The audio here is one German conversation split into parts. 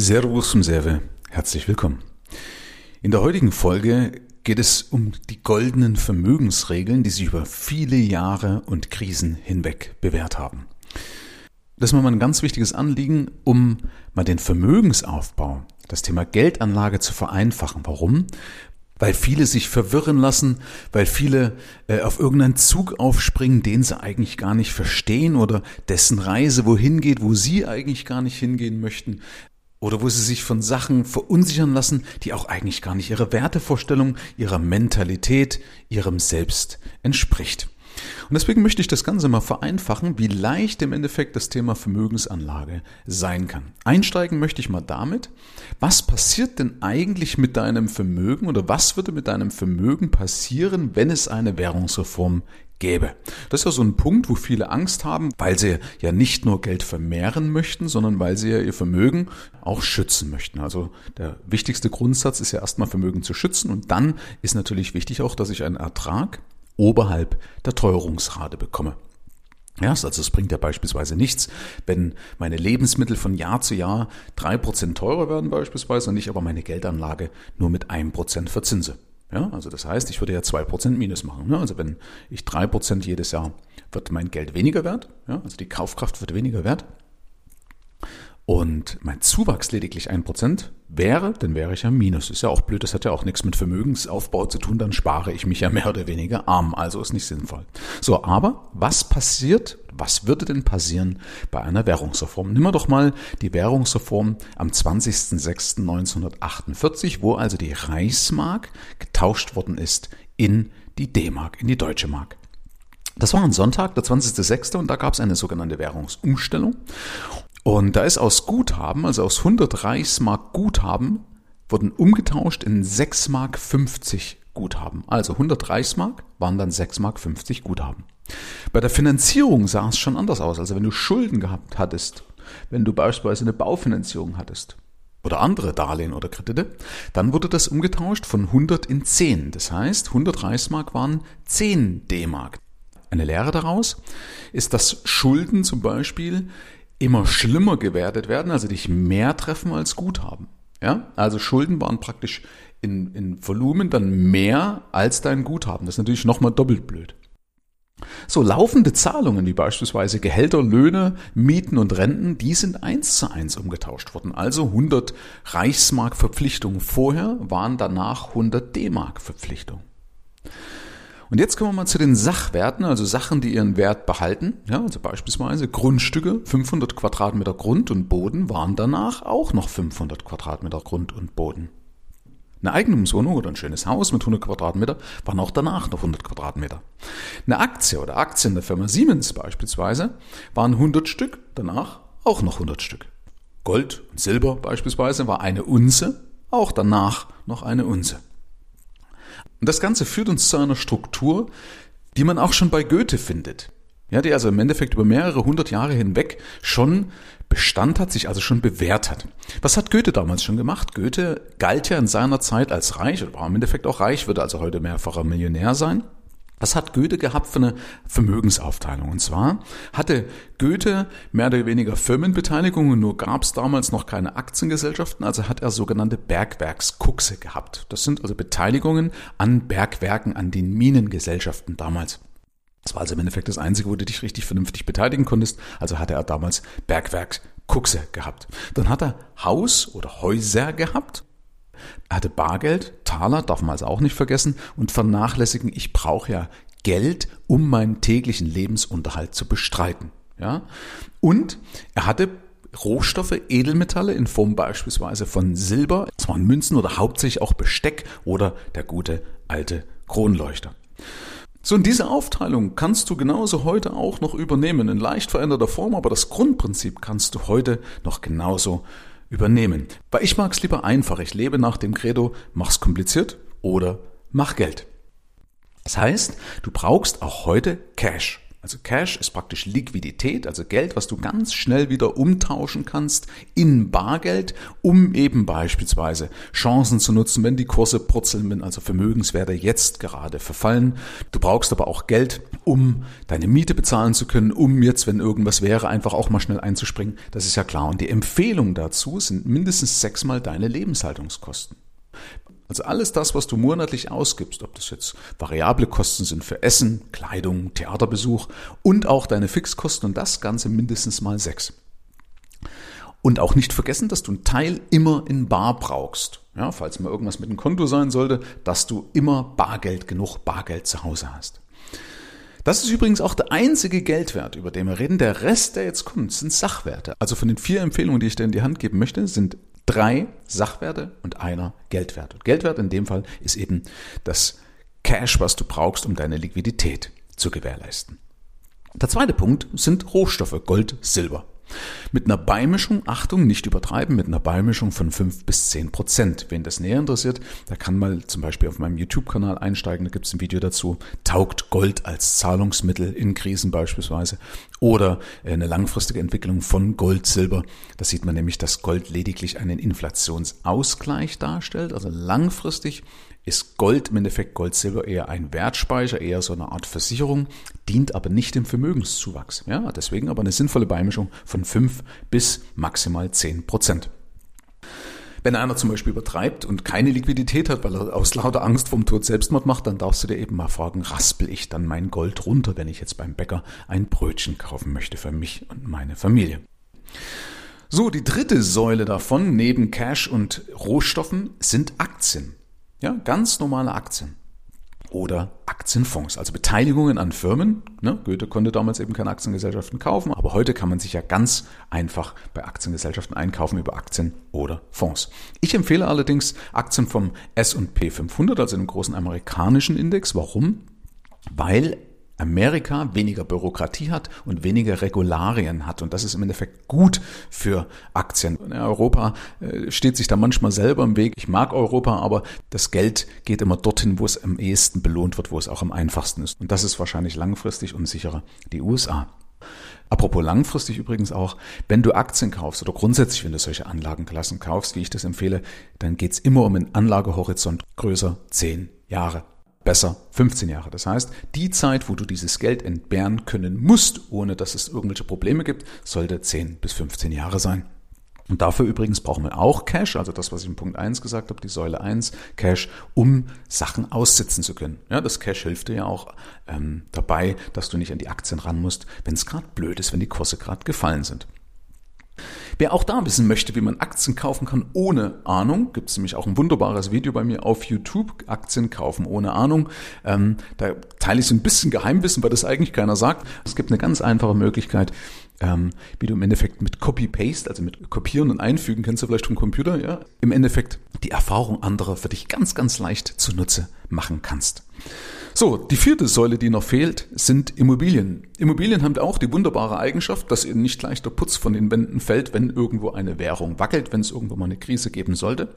Servus zum Serve, herzlich willkommen. In der heutigen Folge geht es um die goldenen Vermögensregeln, die sich über viele Jahre und Krisen hinweg bewährt haben. Das ist mal ein ganz wichtiges Anliegen, um mal den Vermögensaufbau, das Thema Geldanlage zu vereinfachen. Warum? Weil viele sich verwirren lassen, weil viele äh, auf irgendeinen Zug aufspringen, den sie eigentlich gar nicht verstehen oder dessen Reise wohin geht, wo sie eigentlich gar nicht hingehen möchten, oder wo sie sich von Sachen verunsichern lassen, die auch eigentlich gar nicht ihrer Wertevorstellung, ihrer Mentalität, ihrem Selbst entspricht. Und deswegen möchte ich das Ganze mal vereinfachen, wie leicht im Endeffekt das Thema Vermögensanlage sein kann. Einsteigen möchte ich mal damit, was passiert denn eigentlich mit deinem Vermögen oder was würde mit deinem Vermögen passieren, wenn es eine Währungsreform gäbe. Das ist ja so ein Punkt, wo viele Angst haben, weil sie ja nicht nur Geld vermehren möchten, sondern weil sie ja ihr Vermögen auch schützen möchten. Also der wichtigste Grundsatz ist ja erstmal Vermögen zu schützen und dann ist natürlich wichtig auch, dass ich einen Ertrag oberhalb der Teuerungsrate bekomme. Ja, also es bringt ja beispielsweise nichts, wenn meine Lebensmittel von Jahr zu Jahr drei Prozent teurer werden beispielsweise und ich aber meine Geldanlage nur mit einem Prozent verzinse. Ja, also das heißt, ich würde ja zwei Prozent Minus machen. Ne? Also wenn ich drei Prozent jedes Jahr, wird mein Geld weniger wert. Ja? Also die Kaufkraft wird weniger wert und mein Zuwachs lediglich ein Prozent wäre, dann wäre ich ja Minus. Ist ja auch blöd, das hat ja auch nichts mit Vermögensaufbau zu tun, dann spare ich mich ja mehr oder weniger arm, also ist nicht sinnvoll. So, aber was passiert, was würde denn passieren bei einer Währungsreform? Nimm doch mal die Währungsreform am 20.06.1948, wo also die Reichsmark getauscht worden ist in die D-Mark, in die deutsche Mark. Das war ein Sonntag, der 20.06. und da gab es eine sogenannte Währungsumstellung. Und da ist aus Guthaben, also aus 100 Reichsmark Guthaben, wurden umgetauscht in 6 Mark 50 Guthaben. Also 100 Reichsmark waren dann 6 Mark 50 Guthaben. Bei der Finanzierung sah es schon anders aus. Also wenn du Schulden gehabt hattest, wenn du beispielsweise eine Baufinanzierung hattest oder andere Darlehen oder Kredite, dann wurde das umgetauscht von 100 in 10. Das heißt, 100 Reichsmark waren 10 D-Mark. Eine Lehre daraus ist, dass Schulden zum Beispiel immer schlimmer gewertet werden, also dich mehr treffen als Guthaben. Ja, also Schulden waren praktisch in, in Volumen dann mehr als dein Guthaben. Das ist natürlich nochmal doppelt blöd. So laufende Zahlungen wie beispielsweise Gehälter, Löhne, Mieten und Renten, die sind eins zu eins umgetauscht worden. Also 100 Reichsmark Verpflichtungen vorher waren danach 100 D-Mark Verpflichtungen. Und jetzt kommen wir mal zu den Sachwerten, also Sachen, die ihren Wert behalten. Ja, also beispielsweise Grundstücke, 500 Quadratmeter Grund und Boden waren danach auch noch 500 Quadratmeter Grund und Boden. Eine Eigentumswohnung oder ein schönes Haus mit 100 Quadratmeter waren auch danach noch 100 Quadratmeter. Eine Aktie oder Aktien der Firma Siemens beispielsweise waren 100 Stück, danach auch noch 100 Stück. Gold und Silber beispielsweise war eine Unze, auch danach noch eine Unze. Und das Ganze führt uns zu einer Struktur, die man auch schon bei Goethe findet. Ja, die also im Endeffekt über mehrere hundert Jahre hinweg schon Bestand hat, sich also schon bewährt hat. Was hat Goethe damals schon gemacht? Goethe galt ja in seiner Zeit als reich war im Endeffekt auch reich, würde also heute mehrfacher Millionär sein. Was hat Goethe gehabt für eine Vermögensaufteilung? Und zwar hatte Goethe mehr oder weniger Firmenbeteiligungen, nur gab es damals noch keine Aktiengesellschaften, also hat er sogenannte Bergwerkskuxe gehabt. Das sind also Beteiligungen an Bergwerken, an den Minengesellschaften damals. Das war also im Endeffekt das Einzige, wo du dich richtig vernünftig beteiligen konntest. Also hatte er damals Bergwerkskuxe gehabt. Dann hat er Haus oder Häuser gehabt er hatte Bargeld, Taler, darf man also auch nicht vergessen, und vernachlässigen, ich brauche ja Geld, um meinen täglichen Lebensunterhalt zu bestreiten. Ja? Und er hatte Rohstoffe, Edelmetalle in Form beispielsweise von Silber, das waren Münzen oder hauptsächlich auch Besteck oder der gute alte Kronleuchter. So, und diese Aufteilung kannst du genauso heute auch noch übernehmen, in leicht veränderter Form, aber das Grundprinzip kannst du heute noch genauso übernehmen. Weil ich mag es lieber einfach. Ich lebe nach dem Credo, mach's kompliziert oder mach Geld. Das heißt, du brauchst auch heute Cash. Also Cash ist praktisch Liquidität, also Geld, was du ganz schnell wieder umtauschen kannst in Bargeld, um eben beispielsweise Chancen zu nutzen, wenn die Kurse purzeln, wenn also Vermögenswerte jetzt gerade verfallen. Du brauchst aber auch Geld, um deine Miete bezahlen zu können, um jetzt, wenn irgendwas wäre, einfach auch mal schnell einzuspringen. Das ist ja klar. Und die Empfehlung dazu sind mindestens sechsmal deine Lebenshaltungskosten. Also alles das, was du monatlich ausgibst, ob das jetzt variable Kosten sind für Essen, Kleidung, Theaterbesuch und auch deine Fixkosten und das Ganze mindestens mal sechs. Und auch nicht vergessen, dass du einen Teil immer in Bar brauchst. Ja, falls mal irgendwas mit dem Konto sein sollte, dass du immer Bargeld, genug Bargeld zu Hause hast. Das ist übrigens auch der einzige Geldwert, über den wir reden. Der Rest, der jetzt kommt, sind Sachwerte. Also von den vier Empfehlungen, die ich dir in die Hand geben möchte, sind drei Sachwerte und einer Geldwert. Und Geldwert in dem Fall ist eben das Cash, was du brauchst, um deine Liquidität zu gewährleisten. Der zweite Punkt sind Rohstoffe, Gold, Silber. Mit einer Beimischung, Achtung, nicht übertreiben, mit einer Beimischung von 5 bis 10 Prozent. Wen das näher interessiert, der kann mal zum Beispiel auf meinem YouTube-Kanal einsteigen, da gibt es ein Video dazu. Taugt Gold als Zahlungsmittel in Krisen beispielsweise oder eine langfristige Entwicklung von Gold, Silber. Da sieht man nämlich, dass Gold lediglich einen Inflationsausgleich darstellt, also langfristig ist Gold im Endeffekt Gold, Silber eher ein Wertspeicher, eher so eine Art Versicherung, dient aber nicht dem Vermögenszuwachs. Ja, deswegen aber eine sinnvolle Beimischung von 5 bis maximal 10 Prozent. Wenn einer zum Beispiel übertreibt und keine Liquidität hat, weil er aus lauter Angst vom Tod Selbstmord macht, dann darfst du dir eben mal fragen, raspel ich dann mein Gold runter, wenn ich jetzt beim Bäcker ein Brötchen kaufen möchte für mich und meine Familie. So, die dritte Säule davon, neben Cash und Rohstoffen, sind Aktien. Ja, ganz normale Aktien. Oder Aktienfonds, also Beteiligungen an Firmen. Ne? Goethe konnte damals eben keine Aktiengesellschaften kaufen, aber heute kann man sich ja ganz einfach bei Aktiengesellschaften einkaufen über Aktien oder Fonds. Ich empfehle allerdings Aktien vom S&P 500, also dem großen amerikanischen Index. Warum? Weil Amerika weniger Bürokratie hat und weniger Regularien hat. Und das ist im Endeffekt gut für Aktien. Europa äh, steht sich da manchmal selber im Weg. Ich mag Europa, aber das Geld geht immer dorthin, wo es am ehesten belohnt wird, wo es auch am einfachsten ist. Und das ist wahrscheinlich langfristig und sicherer die USA. Apropos langfristig übrigens auch, wenn du Aktien kaufst oder grundsätzlich, wenn du solche Anlagenklassen kaufst, wie ich das empfehle, dann geht's immer um einen Anlagehorizont größer 10 Jahre besser 15 Jahre. Das heißt, die Zeit, wo du dieses Geld entbehren können musst, ohne dass es irgendwelche Probleme gibt, sollte 10 bis 15 Jahre sein. Und dafür übrigens brauchen wir auch Cash, also das, was ich in Punkt 1 gesagt habe, die Säule 1, Cash, um Sachen aussitzen zu können. Ja, das Cash hilft dir ja auch ähm, dabei, dass du nicht an die Aktien ran musst, wenn es gerade blöd ist, wenn die Kurse gerade gefallen sind. Wer auch da wissen möchte, wie man Aktien kaufen kann ohne Ahnung, gibt es nämlich auch ein wunderbares Video bei mir auf YouTube, Aktien kaufen ohne Ahnung. Ähm, da teile ich so ein bisschen Geheimwissen, weil das eigentlich keiner sagt. Es gibt eine ganz einfache Möglichkeit, ähm, wie du im Endeffekt mit Copy-Paste, also mit Kopieren und Einfügen, kennst du vielleicht vom Computer, ja, im Endeffekt die Erfahrung anderer für dich ganz, ganz leicht zunutze machen kannst. So, die vierte Säule, die noch fehlt, sind Immobilien. Immobilien haben auch die wunderbare Eigenschaft, dass ihnen nicht leicht der Putz von den Wänden fällt, wenn irgendwo eine Währung wackelt, wenn es irgendwo mal eine Krise geben sollte.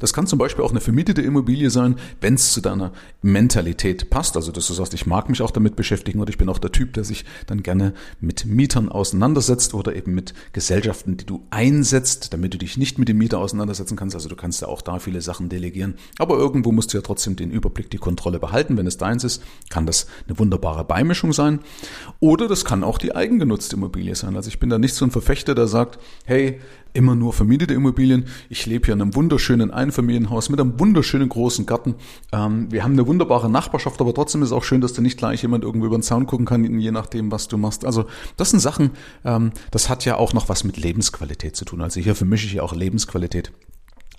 Das kann zum Beispiel auch eine vermietete Immobilie sein, wenn es zu deiner Mentalität passt. Also dass du sagst, ich mag mich auch damit beschäftigen oder ich bin auch der Typ, der sich dann gerne mit Mietern auseinandersetzt oder eben mit Gesellschaften, die du einsetzt, damit du dich nicht mit dem Mieter auseinandersetzen kannst. Also du kannst ja auch da viele Sachen delegieren. Aber irgendwo musst du ja trotzdem den Überblick, die Kontrolle behalten. Wenn es deins ist, kann das eine wunderbare Beimischung sein. Oder das kann auch die eigengenutzte Immobilie sein. Also ich bin da nicht so ein Verfechter, der sagt, hey, immer nur vermietete Immobilien. Ich lebe hier in einem wunderschönen Einfamilienhaus mit einem wunderschönen großen Garten. Ähm, wir haben eine wunderbare Nachbarschaft, aber trotzdem ist es auch schön, dass da nicht gleich jemand irgendwo über den Zaun gucken kann, je nachdem, was du machst. Also das sind Sachen, ähm, das hat ja auch noch was mit Lebensqualität zu tun. Also hier vermische ich ja auch Lebensqualität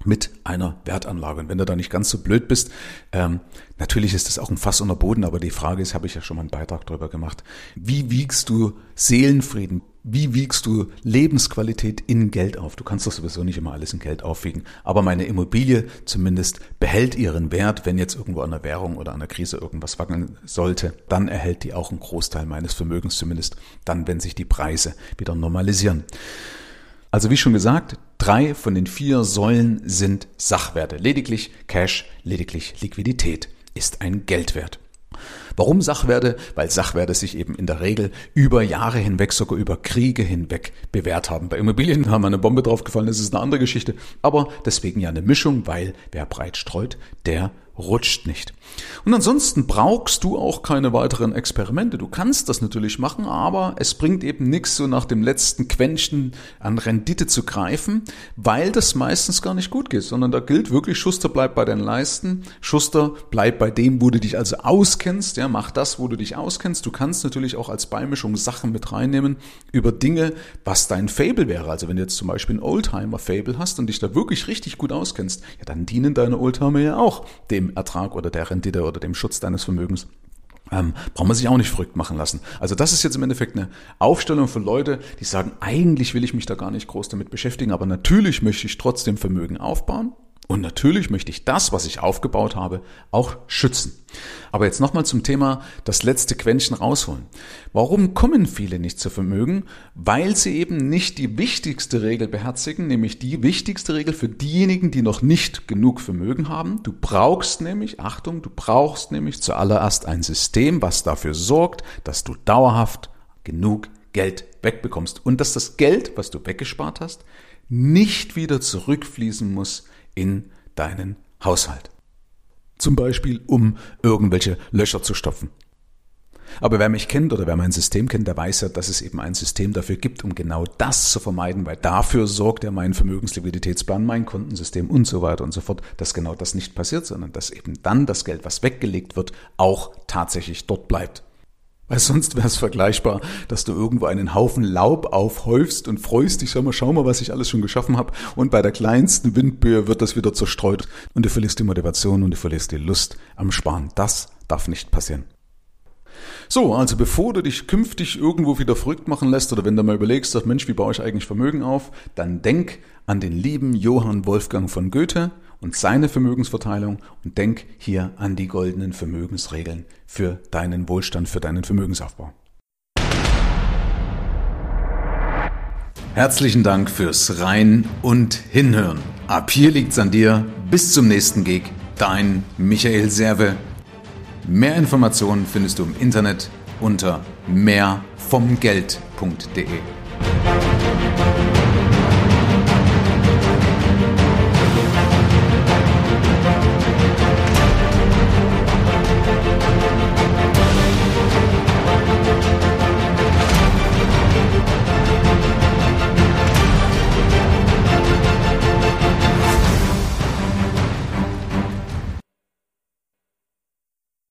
mit einer Wertanlage. Und wenn du da nicht ganz so blöd bist, ähm, natürlich ist das auch ein Fass unter Boden, aber die Frage ist, habe ich ja schon mal einen Beitrag darüber gemacht, wie wiegst du Seelenfrieden, wie wiegst du Lebensqualität in Geld auf? Du kannst doch sowieso nicht immer alles in Geld aufwiegen. Aber meine Immobilie zumindest behält ihren Wert, wenn jetzt irgendwo an der Währung oder an der Krise irgendwas wackeln sollte, dann erhält die auch einen Großteil meines Vermögens zumindest, dann wenn sich die Preise wieder normalisieren. Also wie schon gesagt, drei von den vier Säulen sind Sachwerte. Lediglich Cash, lediglich Liquidität ist ein Geldwert. Warum Sachwerte? Weil Sachwerte sich eben in der Regel über Jahre hinweg, sogar über Kriege hinweg bewährt haben. Bei Immobilien haben wir eine Bombe draufgefallen, das ist eine andere Geschichte. Aber deswegen ja eine Mischung, weil wer breit streut, der rutscht nicht. Und ansonsten brauchst du auch keine weiteren Experimente. Du kannst das natürlich machen, aber es bringt eben nichts, so nach dem letzten Quäntchen an Rendite zu greifen, weil das meistens gar nicht gut geht, sondern da gilt wirklich, Schuster bleibt bei deinen Leisten, Schuster bleibt bei dem, wo du dich also auskennst, ja, mach das, wo du dich auskennst. Du kannst natürlich auch als Beimischung Sachen mit reinnehmen über Dinge, was dein Fable wäre. Also wenn du jetzt zum Beispiel ein Oldtimer-Fable hast und dich da wirklich richtig gut auskennst, ja, dann dienen deine Oldtimer ja auch dem dem Ertrag oder der Rendite oder dem Schutz deines Vermögens. Ähm, braucht man sich auch nicht verrückt machen lassen. Also das ist jetzt im Endeffekt eine Aufstellung für Leute, die sagen, eigentlich will ich mich da gar nicht groß damit beschäftigen, aber natürlich möchte ich trotzdem Vermögen aufbauen. Und natürlich möchte ich das, was ich aufgebaut habe, auch schützen. Aber jetzt nochmal zum Thema das letzte Quäntchen rausholen. Warum kommen viele nicht zu Vermögen? Weil sie eben nicht die wichtigste Regel beherzigen, nämlich die wichtigste Regel für diejenigen, die noch nicht genug Vermögen haben. Du brauchst nämlich, Achtung, du brauchst nämlich zuallererst ein System, was dafür sorgt, dass du dauerhaft genug Geld wegbekommst und dass das Geld, was du weggespart hast, nicht wieder zurückfließen muss in deinen Haushalt. Zum Beispiel, um irgendwelche Löcher zu stopfen. Aber wer mich kennt oder wer mein System kennt, der weiß ja, dass es eben ein System dafür gibt, um genau das zu vermeiden, weil dafür sorgt ja mein Vermögensliquiditätsplan, mein Kontensystem und so weiter und so fort, dass genau das nicht passiert, sondern dass eben dann das Geld, was weggelegt wird, auch tatsächlich dort bleibt. Weil sonst wäre es vergleichbar, dass du irgendwo einen Haufen Laub aufhäufst und freust dich, sag mal, schau mal, was ich alles schon geschaffen habe. Und bei der kleinsten Windböe wird das wieder zerstreut und du verlierst die Motivation und du verlierst die Lust am Sparen. Das darf nicht passieren. So, also bevor du dich künftig irgendwo wieder verrückt machen lässt oder wenn du mal überlegst, sag Mensch, wie baue ich eigentlich Vermögen auf, dann denk an den lieben Johann Wolfgang von Goethe und seine Vermögensverteilung und denk hier an die goldenen Vermögensregeln für deinen Wohlstand, für deinen Vermögensaufbau. Herzlichen Dank fürs Rein und Hinhören. Ab hier liegt's an dir. Bis zum nächsten Gig. Dein Michael Serve. Mehr Informationen findest du im Internet unter mehrvomgeld.de.